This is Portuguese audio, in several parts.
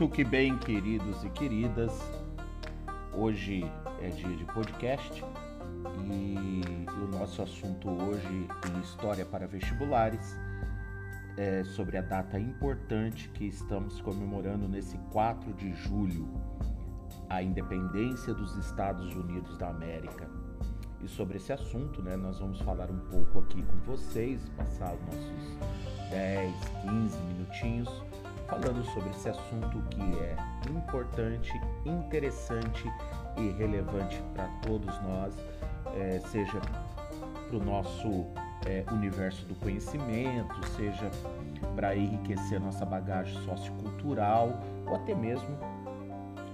Muito que bem, queridos e queridas. Hoje é dia de podcast e o nosso assunto hoje em História para Vestibulares é sobre a data importante que estamos comemorando nesse 4 de julho, a independência dos Estados Unidos da América. E sobre esse assunto, né, nós vamos falar um pouco aqui com vocês, passar os nossos 10, 15 minutinhos falando sobre esse assunto que é importante, interessante e relevante para todos nós, é, seja para o nosso é, universo do conhecimento, seja para enriquecer nossa bagagem sociocultural ou até mesmo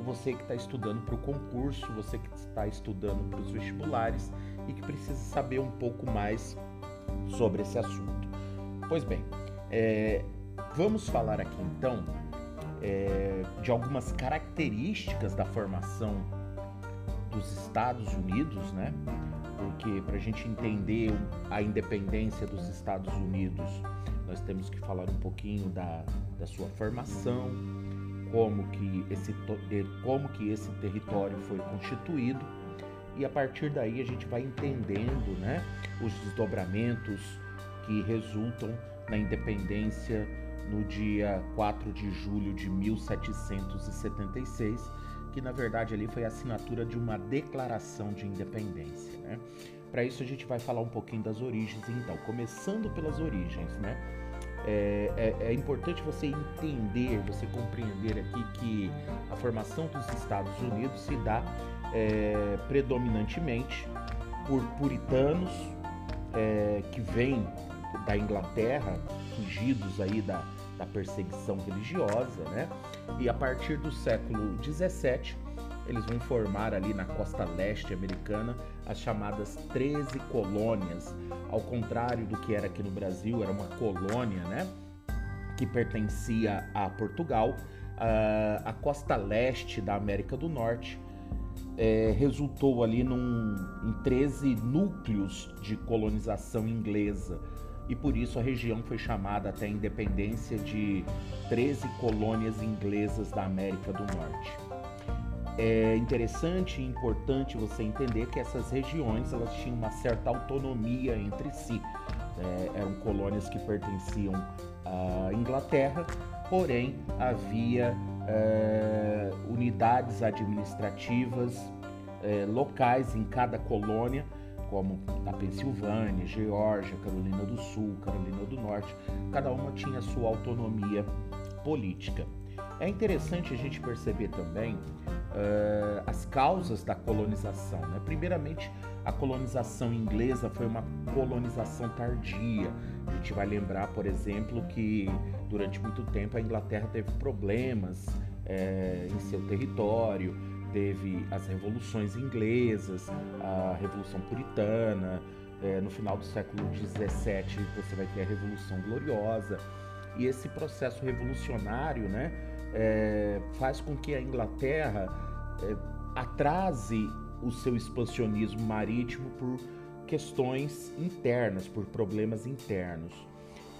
você que está estudando para o concurso, você que está estudando para os vestibulares e que precisa saber um pouco mais sobre esse assunto. Pois bem, é, Vamos falar aqui então é, de algumas características da formação dos Estados Unidos, né? Porque para a gente entender a independência dos Estados Unidos, nós temos que falar um pouquinho da, da sua formação, como que, esse, como que esse território foi constituído e a partir daí a gente vai entendendo né, os desdobramentos que resultam na independência no dia 4 de julho de 1776, que na verdade ali foi a assinatura de uma declaração de independência. Né? Para isso a gente vai falar um pouquinho das origens, então, começando pelas origens, né? É, é, é, importante você entender, você compreender aqui que a formação dos Estados Unidos se dá é, predominantemente por puritanos é, que vêm da Inglaterra, fugidos aí da, da perseguição religiosa, né? E a partir do século 17 eles vão formar ali na costa leste americana as chamadas 13 colônias, ao contrário do que era aqui no Brasil, era uma colônia, né? Que pertencia a Portugal. Uh, a costa leste da América do Norte é, resultou ali num, em 13 núcleos de colonização inglesa e por isso a região foi chamada até a independência de 13 colônias inglesas da América do Norte. É interessante e importante você entender que essas regiões elas tinham uma certa autonomia entre si. É, eram colônias que pertenciam à Inglaterra, porém havia é, unidades administrativas é, locais em cada colônia como a Pensilvânia, Geórgia, Carolina do Sul, Carolina do Norte, cada uma tinha sua autonomia política. É interessante a gente perceber também uh, as causas da colonização. Né? Primeiramente, a colonização inglesa foi uma colonização tardia. A gente vai lembrar, por exemplo, que durante muito tempo a Inglaterra teve problemas é, em seu território, teve as revoluções inglesas, a Revolução Puritana, é, no final do século XVII você vai ter a Revolução Gloriosa. E esse processo revolucionário né, é, faz com que a Inglaterra é, atrase o seu expansionismo marítimo por questões internas, por problemas internos.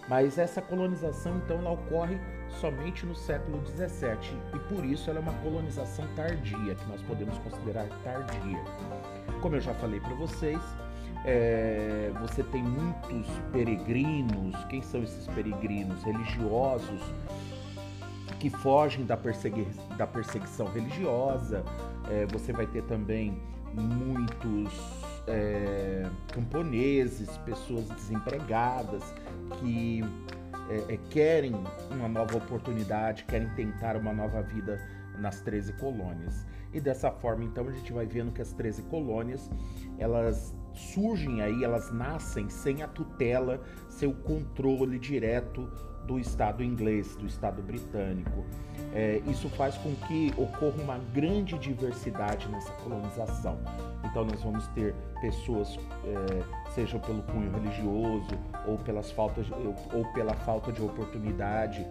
Mas essa colonização, então, ela ocorre somente no século XVII e por isso ela é uma colonização tardia, que nós podemos considerar tardia. Como eu já falei para vocês, é, você tem muitos peregrinos. Quem são esses peregrinos? Religiosos que fogem da, persegui da perseguição religiosa. É, você vai ter também muitos é, camponeses, pessoas desempregadas que é, é, querem uma nova oportunidade, querem tentar uma nova vida nas 13 colônias. E dessa forma, então, a gente vai vendo que as 13 colônias, elas surgem aí, elas nascem sem a tutela, sem o controle direto do Estado inglês, do Estado britânico. É, isso faz com que ocorra uma grande diversidade nessa colonização. Então nós vamos ter pessoas, é, seja pelo cunho religioso ou, pelas faltas, ou pela falta de oportunidade,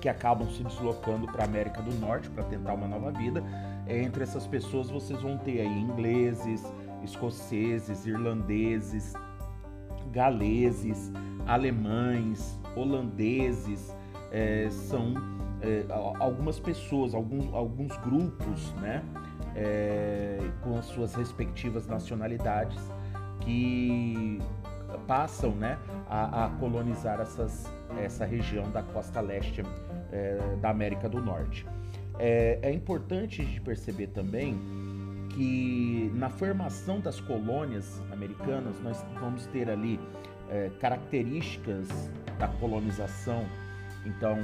que acabam se deslocando para a América do Norte para tentar uma nova vida. É, entre essas pessoas vocês vão ter aí ingleses, escoceses, irlandeses, galeses, alemães, holandeses, é, são é, algumas pessoas, alguns, alguns grupos, né, é, com as suas respectivas nacionalidades que passam, né, a, a colonizar essas, essa região da costa leste é, da América do Norte. É, é importante de perceber também que na formação das colônias americanas nós vamos ter ali é, características da colonização. Então,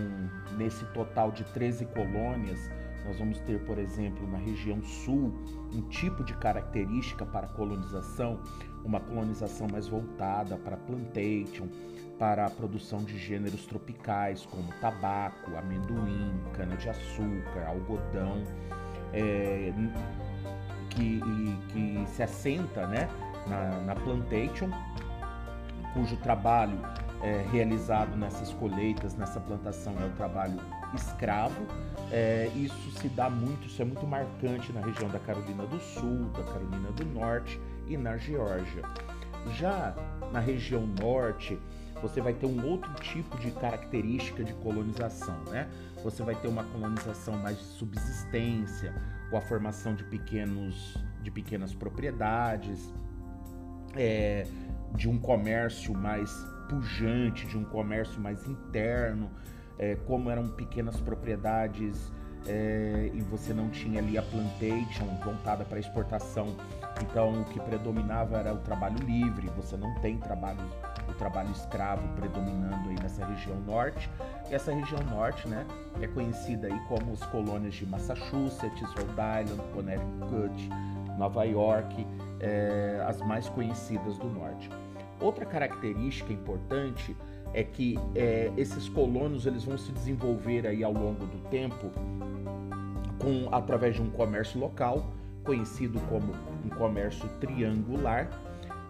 nesse total de 13 colônias, nós vamos ter, por exemplo, na região sul, um tipo de característica para colonização, uma colonização mais voltada para plantation, para a produção de gêneros tropicais como tabaco, amendoim, cana-de-açúcar, algodão, é, que, que, se assenta né, na, na plantation, cujo trabalho é, realizado nessas colheitas, nessa plantação, é o trabalho escravo. É, isso se dá muito, isso é muito marcante na região da Carolina do Sul, da Carolina do Norte e na Geórgia. Já na região norte, você vai ter um outro tipo de característica de colonização, né? Você vai ter uma colonização mais de subsistência, com a formação de pequenos, de pequenas propriedades, é, de um comércio mais pujante, de um comércio mais interno, é, como eram pequenas propriedades é, e você não tinha ali a plantation voltada para exportação. Então o que predominava era o trabalho livre, você não tem trabalho o trabalho escravo predominando aí nessa região norte. E essa região norte, né, é conhecida aí como as colônias de Massachusetts, Rhode Island, Connecticut, Nova York, é, as mais conhecidas do norte. Outra característica importante é que é, esses colonos eles vão se desenvolver aí ao longo do tempo com através de um comércio local conhecido como um comércio triangular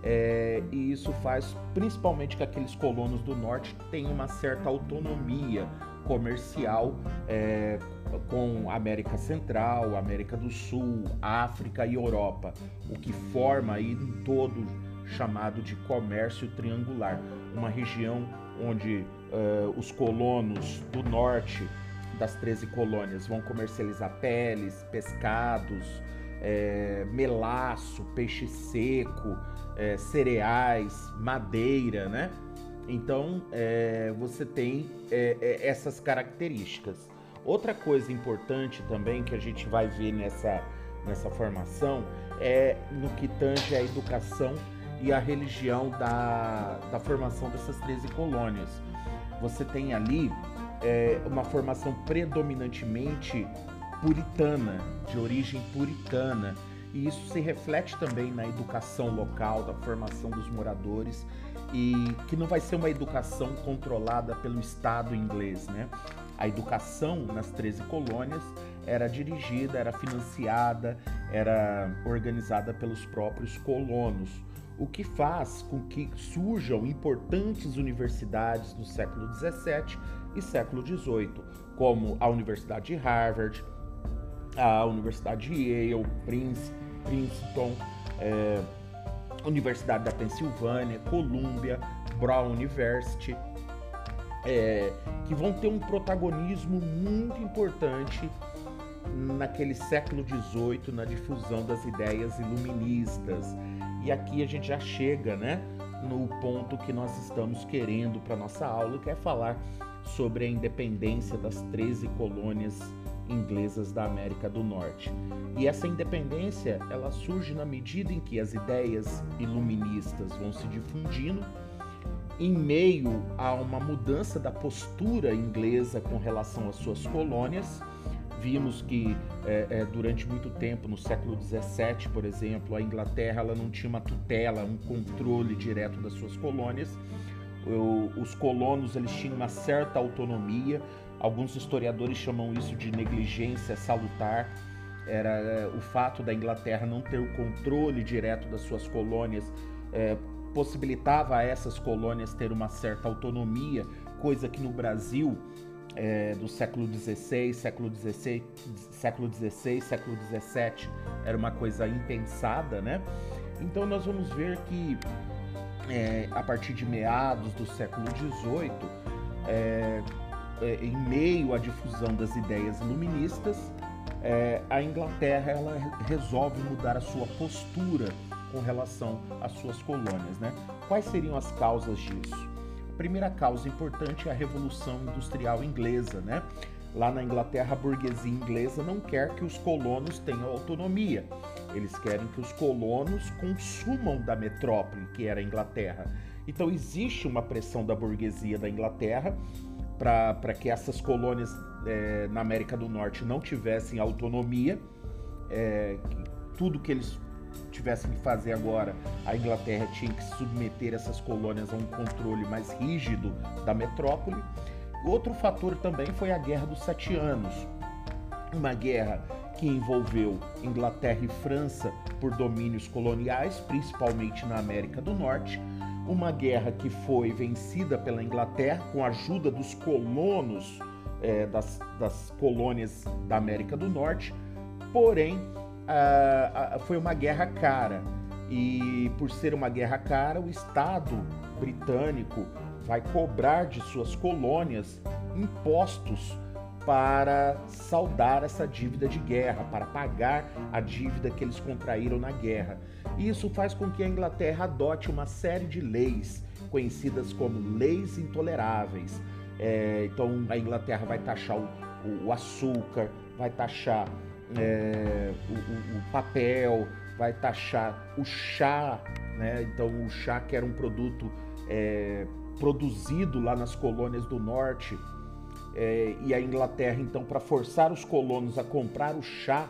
é, e isso faz principalmente que aqueles colonos do norte tenham uma certa autonomia comercial é, com América Central, América do Sul, África e Europa, o que forma aí um todo chamado de comércio triangular, uma região onde uh, os colonos do norte das 13 colônias vão comercializar peles, pescados, é, melaço, peixe seco, é, cereais, madeira, né? Então é, você tem é, é, essas características. Outra coisa importante também que a gente vai ver nessa, nessa formação é no que tange a educação e a religião da, da formação dessas 13 colônias. Você tem ali é, uma formação predominantemente puritana, de origem puritana e isso se reflete também na educação local, da formação dos moradores e que não vai ser uma educação controlada pelo Estado inglês, né? A educação nas 13 colônias era dirigida, era financiada, era organizada pelos próprios colonos, o que faz com que surjam importantes universidades no século 17 e século 18, como a Universidade de Harvard, a Universidade de Yale, Princeton, Princeton, é, Universidade da Pensilvânia, Columbia, Brown University, é, que vão ter um protagonismo muito importante naquele século XVIII na difusão das ideias iluministas. E aqui a gente já chega, né, no ponto que nós estamos querendo para nossa aula, que é falar sobre a independência das 13 colônias inglesas da América do Norte. E essa independência, ela surge na medida em que as ideias iluministas vão se difundindo em meio a uma mudança da postura inglesa com relação às suas colônias. Vimos que é, é, durante muito tempo, no século XVII, por exemplo, a Inglaterra ela não tinha uma tutela, um controle direto das suas colônias. Os colonos eles tinham uma certa autonomia, Alguns historiadores chamam isso de negligência salutar. Era é, o fato da Inglaterra não ter o controle direto das suas colônias, é, possibilitava a essas colônias ter uma certa autonomia, coisa que no Brasil é, do século XVI, século XVI, século XVI, século XVII era uma coisa impensada, né? Então nós vamos ver que é, a partir de meados do século XVIII é, em meio à difusão das ideias iluministas, é, a Inglaterra ela resolve mudar a sua postura com relação às suas colônias. Né? Quais seriam as causas disso? A primeira causa importante é a Revolução Industrial Inglesa. Né? Lá na Inglaterra, a burguesia inglesa não quer que os colonos tenham autonomia. Eles querem que os colonos consumam da metrópole, que era a Inglaterra. Então, existe uma pressão da burguesia da Inglaterra para que essas colônias é, na América do Norte não tivessem autonomia. É, tudo que eles tivessem que fazer agora, a Inglaterra tinha que submeter essas colônias a um controle mais rígido da metrópole. Outro fator também foi a Guerra dos Sete Anos, uma guerra que envolveu Inglaterra e França por domínios coloniais, principalmente na América do Norte. Uma guerra que foi vencida pela Inglaterra com a ajuda dos colonos é, das, das, colônias da América do Norte, porém a, a, foi uma guerra cara. E por ser uma guerra cara, o Estado britânico vai cobrar de suas colônias impostos para saldar essa dívida de guerra, para pagar a dívida que eles contraíram na guerra. E isso faz com que a Inglaterra adote uma série de leis conhecidas como leis intoleráveis. É, então a Inglaterra vai taxar o, o, o açúcar, vai taxar é, o, o, papel, vai taxar o chá, né? Então o chá que era um produto é, produzido lá nas colônias do norte. É, e a Inglaterra, então, para forçar os colonos a comprar o chá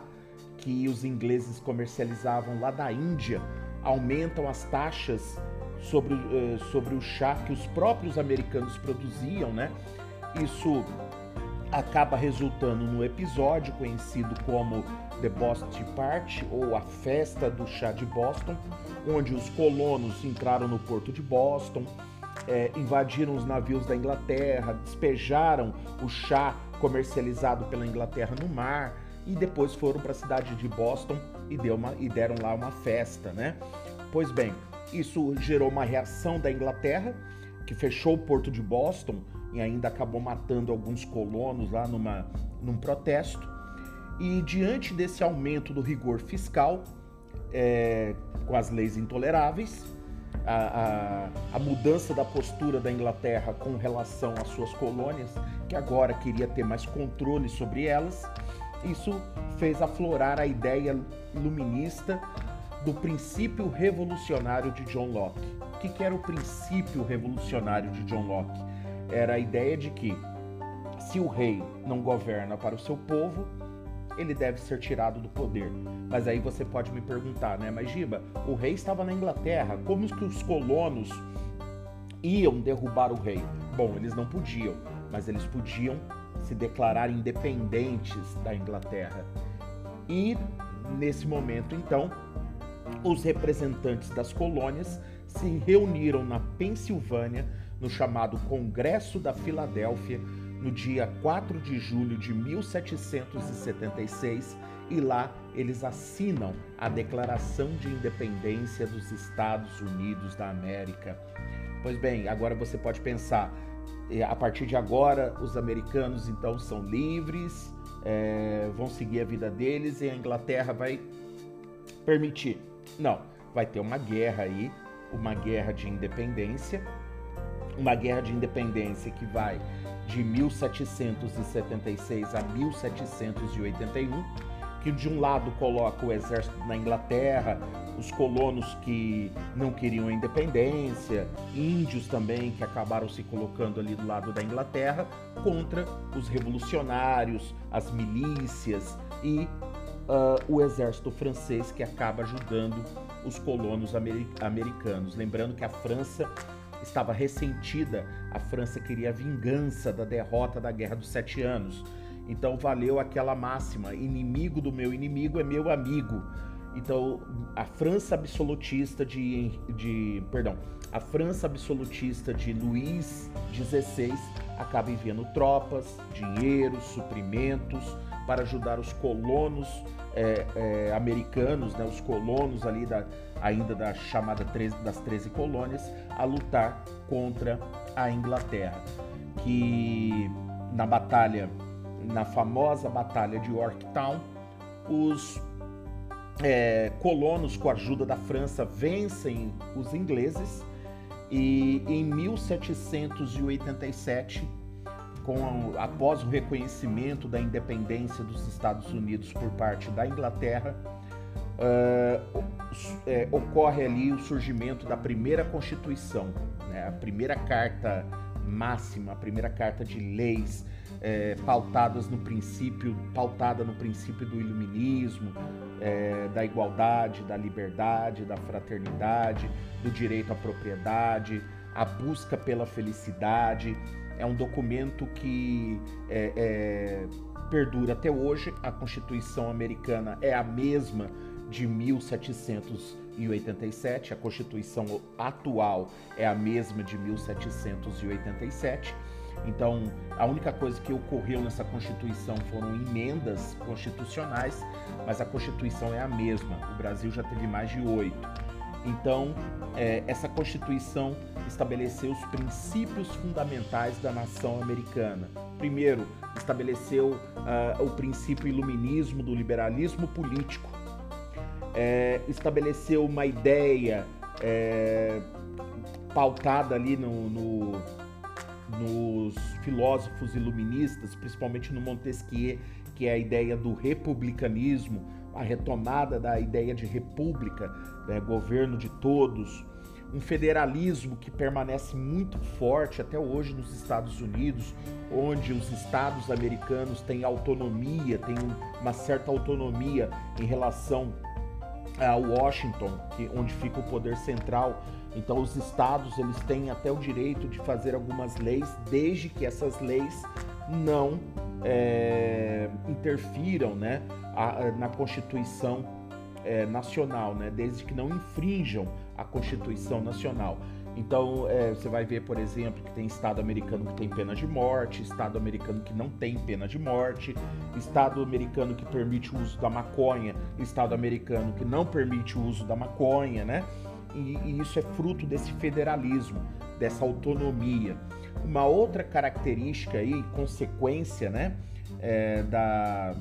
que os ingleses comercializavam lá da Índia, aumentam as taxas sobre, é, sobre o chá que os próprios americanos produziam, né? Isso acaba resultando no episódio conhecido como The Boston Party ou a Festa do Chá de Boston, onde os colonos entraram no porto de Boston, é, invadiram os navios da Inglaterra, despejaram o chá comercializado pela Inglaterra no mar e depois foram para a cidade de Boston e, uma, e deram lá uma festa, né? Pois bem, isso gerou uma reação da Inglaterra, que fechou o porto de Boston e ainda acabou matando alguns colonos lá numa, num protesto. E diante desse aumento do rigor fiscal, é, com as leis intoleráveis, a, a, a, mudança da postura da Inglaterra com relação às suas colônias, que agora queria ter mais controle sobre elas. Isso fez aflorar a ideia luminista do princípio revolucionário de John Locke. O que, que era o princípio revolucionário de John Locke? Era a ideia de que se o rei não governa para o seu povo, ele deve ser tirado do poder. Mas aí você pode me perguntar, né? Mas Giba, o rei estava na Inglaterra, como que os colonos iam derrubar o rei? Bom, eles não podiam, mas eles podiam se declarar independentes da Inglaterra. E nesse momento, então, os representantes das colônias se reuniram na Pensilvânia no chamado Congresso da Filadélfia no dia 4 de julho de 1776 e lá eles assinam a Declaração de Independência dos Estados Unidos da América. Pois bem, agora você pode pensar, eh, a partir de agora os americanos então são livres, é, vão seguir a vida deles e a Inglaterra vai permitir. Não, vai ter uma guerra aí, uma guerra de independência, uma guerra de independência que vai de 1776 a 1781, que de um lado coloca o exército na Inglaterra, os colonos que não queriam a independência, índios também que acabaram se colocando ali do lado da Inglaterra, contra os revolucionários, as milícias e uh, o exército francês que acaba ajudando os colonos americanos. Lembrando que a França estava ressentida, a França queria a vingança da derrota da Guerra dos Sete Anos. Então valeu aquela máxima: inimigo do meu inimigo é meu amigo. Então a França absolutista de, de perdão, a França absolutista de Luís XVI acaba enviando tropas, dinheiro, suprimentos para ajudar os colonos é, é, americanos, né, os colonos ali da, ainda da chamada 13, das 13 colônias, a lutar contra a Inglaterra, que na batalha, na famosa batalha de Yorktown, os é, colonos, com a ajuda da França, vencem os ingleses e em 1787, com, após o reconhecimento da independência dos Estados Unidos por parte da Inglaterra, uh, é, ocorre ali o surgimento da primeira Constituição, né, a primeira carta máxima, a primeira carta de leis é, pautadas no princípio, pautada no princípio do iluminismo, é, da igualdade, da liberdade, da fraternidade, do direito à propriedade, a busca pela felicidade. É um documento que é, é perdura até hoje. A Constituição americana é a mesma de 1787, a Constituição atual é a mesma de 1787. Então, a única coisa que ocorreu nessa Constituição foram emendas constitucionais, mas a Constituição é a mesma. O Brasil já teve mais de oito. Então, é, essa Constituição estabeleceu os princípios fundamentais da nação americana. Primeiro, estabeleceu uh, o princípio iluminismo do liberalismo político. É, estabeleceu uma ideia é, pautada ali no, no nos filósofos iluministas, principalmente no Montesquieu, que é a ideia do republicanismo, a retomada da ideia de república, né, governo de todos, um federalismo que permanece muito forte até hoje nos Estados Unidos, onde os estados americanos têm autonomia, têm uma certa autonomia em relação a Washington, que, onde fica o poder central então os estados eles têm até o direito de fazer algumas leis, desde que essas leis não é, interfiram, né, a, na Constituição é, nacional, né, desde que não infrinjam a Constituição nacional. Então é, você vai ver, por exemplo, que tem estado americano que tem pena de morte, estado americano que não tem pena de morte, estado americano que permite o uso da maconha, estado americano que não permite o uso da maconha, né? e, e isso é fruto desse federalismo, dessa autonomia. Uma outra característica e consequência né, é, da,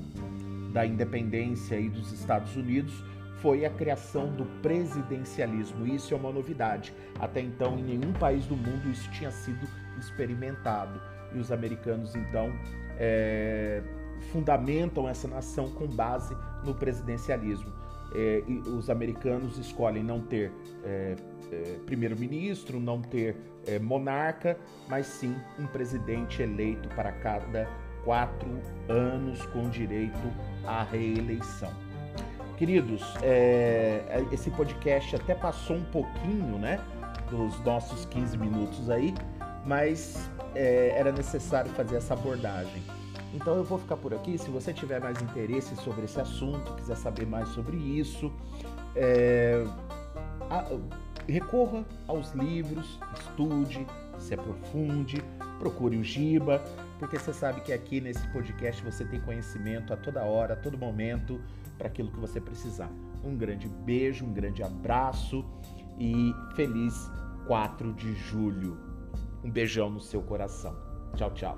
da independência aí dos Estados Unidos foi a criação do presidencialismo. Isso é uma novidade. Até então, em nenhum país do mundo isso tinha sido experimentado. E os americanos, então, é, fundamentam essa nação com base no presidencialismo é, os americanos escolhem não ter é, é, primeiro-ministro, não ter é, monarca, mas sim um presidente eleito para cada quatro anos com direito à reeleição. Queridos, é, é, esse podcast até passou um pouquinho, né, dos nossos 15 minutos aí, mas era necessário fazer essa abordagem. Então eu vou ficar por aqui. Se você tiver mais interesse sobre esse assunto, quiser saber mais sobre isso, é, a, recorra aos livros, estude, se aprofunde, procure o Giba, porque você sabe que aqui nesse podcast você tem conhecimento a toda hora, a todo momento, para aquilo que você precisar. Um grande beijo, um grande abraço e feliz 4 de julho. Um beijão no seu coração. Tchau, tchau.